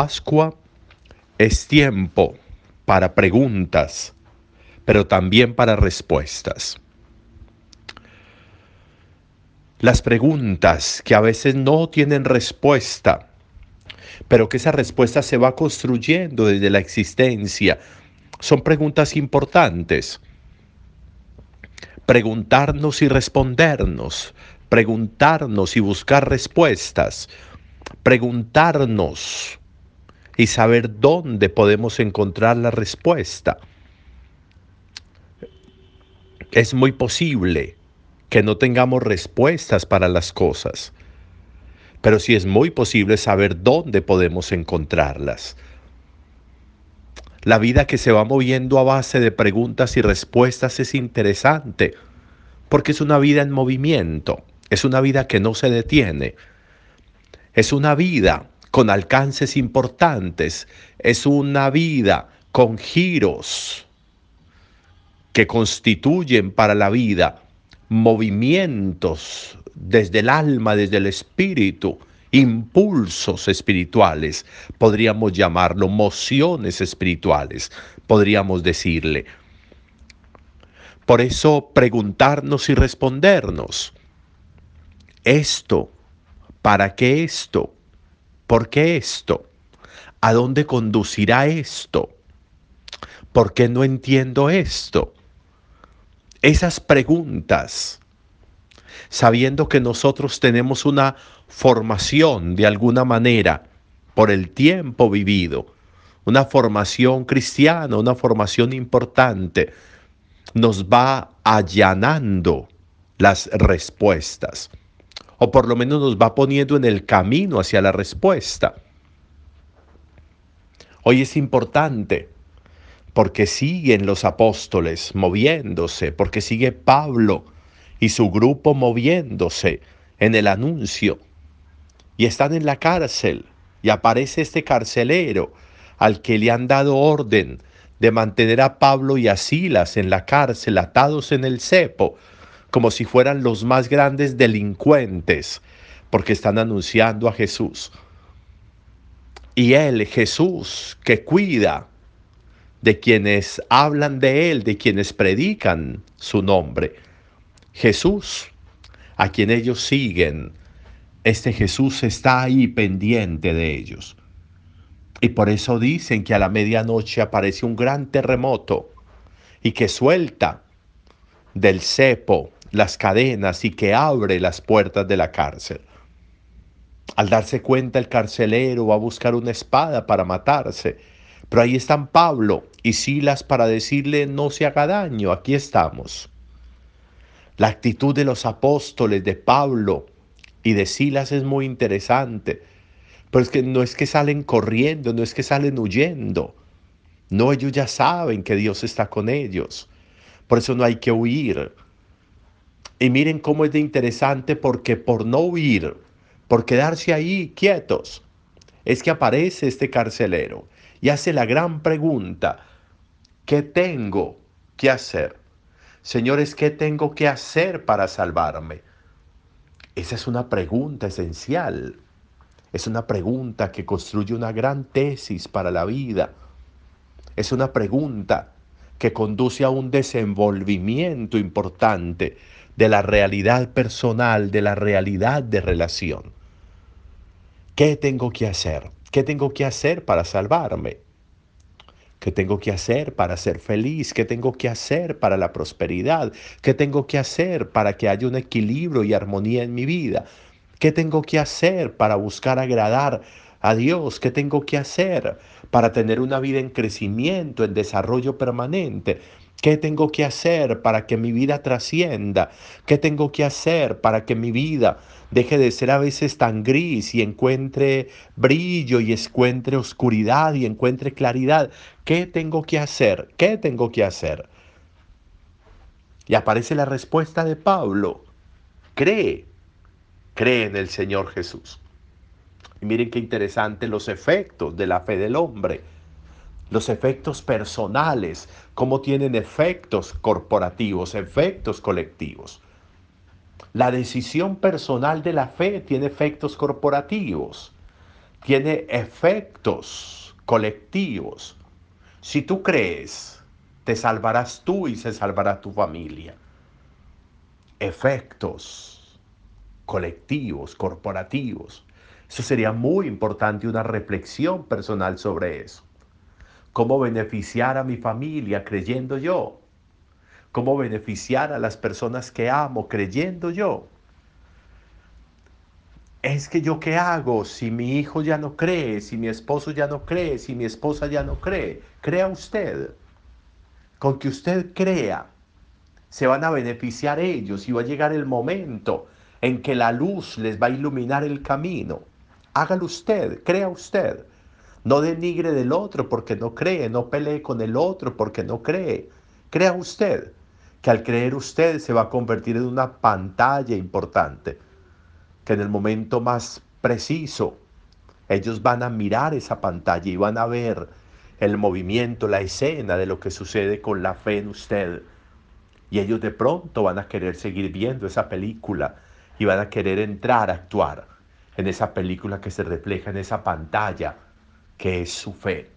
Pascua es tiempo para preguntas, pero también para respuestas. Las preguntas que a veces no tienen respuesta, pero que esa respuesta se va construyendo desde la existencia, son preguntas importantes. Preguntarnos y respondernos, preguntarnos y buscar respuestas, preguntarnos y saber dónde podemos encontrar la respuesta. Es muy posible que no tengamos respuestas para las cosas, pero sí es muy posible saber dónde podemos encontrarlas. La vida que se va moviendo a base de preguntas y respuestas es interesante, porque es una vida en movimiento, es una vida que no se detiene, es una vida con alcances importantes, es una vida con giros que constituyen para la vida movimientos desde el alma, desde el espíritu, impulsos espirituales, podríamos llamarlo, mociones espirituales, podríamos decirle. Por eso preguntarnos y respondernos, esto, ¿para qué esto? ¿Por qué esto? ¿A dónde conducirá esto? ¿Por qué no entiendo esto? Esas preguntas, sabiendo que nosotros tenemos una formación de alguna manera por el tiempo vivido, una formación cristiana, una formación importante, nos va allanando las respuestas, o por lo menos nos va poniendo en el camino hacia la respuesta. Hoy es importante porque siguen los apóstoles moviéndose, porque sigue Pablo y su grupo moviéndose en el anuncio y están en la cárcel y aparece este carcelero al que le han dado orden de mantener a Pablo y a Silas en la cárcel atados en el cepo, como si fueran los más grandes delincuentes, porque están anunciando a Jesús. Y Él, Jesús, que cuida de quienes hablan de Él, de quienes predican su nombre. Jesús, a quien ellos siguen, este Jesús está ahí pendiente de ellos. Y por eso dicen que a la medianoche aparece un gran terremoto y que suelta del cepo las cadenas y que abre las puertas de la cárcel. Al darse cuenta el carcelero va a buscar una espada para matarse, pero ahí están Pablo y Silas para decirle no se haga daño, aquí estamos. La actitud de los apóstoles de Pablo y de Silas es muy interesante. Pero es que no es que salen corriendo, no es que salen huyendo. No, ellos ya saben que Dios está con ellos. Por eso no hay que huir. Y miren cómo es de interesante porque por no huir, por quedarse ahí quietos, es que aparece este carcelero y hace la gran pregunta, ¿qué tengo que hacer? Señores, ¿qué tengo que hacer para salvarme? Esa es una pregunta esencial. Es una pregunta que construye una gran tesis para la vida. Es una pregunta que conduce a un desenvolvimiento importante de la realidad personal, de la realidad de relación. ¿Qué tengo que hacer? ¿Qué tengo que hacer para salvarme? ¿Qué tengo que hacer para ser feliz? ¿Qué tengo que hacer para la prosperidad? ¿Qué tengo que hacer para que haya un equilibrio y armonía en mi vida? ¿Qué tengo que hacer para buscar agradar a Dios? ¿Qué tengo que hacer para tener una vida en crecimiento, en desarrollo permanente? ¿Qué tengo que hacer para que mi vida trascienda? ¿Qué tengo que hacer para que mi vida deje de ser a veces tan gris y encuentre brillo y encuentre oscuridad y encuentre claridad? ¿Qué tengo que hacer? ¿Qué tengo que hacer? Y aparece la respuesta de Pablo. Cree, cree en el Señor Jesús. Y miren qué interesante los efectos de la fe del hombre los efectos personales, cómo tienen efectos corporativos, efectos colectivos. La decisión personal de la fe tiene efectos corporativos. tiene efectos colectivos. Si tú crees, te salvarás tú y se salvará tu familia. Efectos colectivos, corporativos. Eso sería muy importante, una reflexión personal sobre eso. ¿Cómo beneficiar a mi familia creyendo yo? ¿Cómo beneficiar a las personas que amo creyendo yo? es que yo qué hago si mi hijo ya no cree, si mi esposo ya no cree, si mi esposa ya no cree. Crea usted. Con que usted crea, se van a beneficiar ellos y va a llegar el momento en que la luz les va a iluminar el camino. Hágalo usted, crea usted. No denigre del otro porque no cree, no pelee con el otro porque no cree. Crea usted que al creer usted se va a convertir en una pantalla importante que en el momento más preciso ellos van a mirar esa pantalla y van a ver el movimiento, la escena de lo que sucede con la fe en usted. Y ellos de pronto van a querer seguir viendo esa película y van a querer entrar a actuar en esa película que se refleja en esa pantalla que es su fe.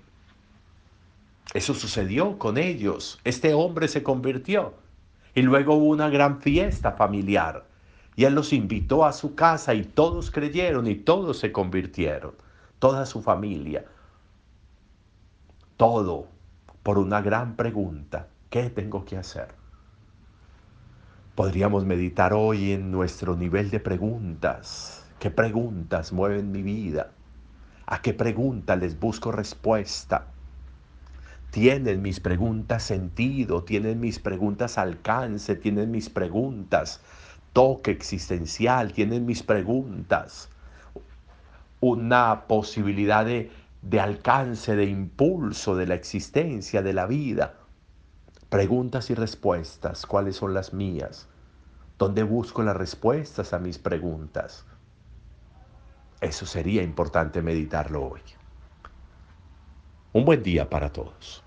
Eso sucedió con ellos. Este hombre se convirtió. Y luego hubo una gran fiesta familiar. Y él los invitó a su casa y todos creyeron y todos se convirtieron, toda su familia. Todo por una gran pregunta, ¿qué tengo que hacer? Podríamos meditar hoy en nuestro nivel de preguntas. ¿Qué preguntas mueven mi vida? ¿A qué preguntas les busco respuesta? ¿Tienen mis preguntas sentido? ¿Tienen mis preguntas alcance? ¿Tienen mis preguntas toque existencial, tienen mis preguntas, una posibilidad de, de alcance, de impulso de la existencia, de la vida. Preguntas y respuestas, ¿cuáles son las mías? ¿Dónde busco las respuestas a mis preguntas? Eso sería importante meditarlo hoy. Un buen día para todos.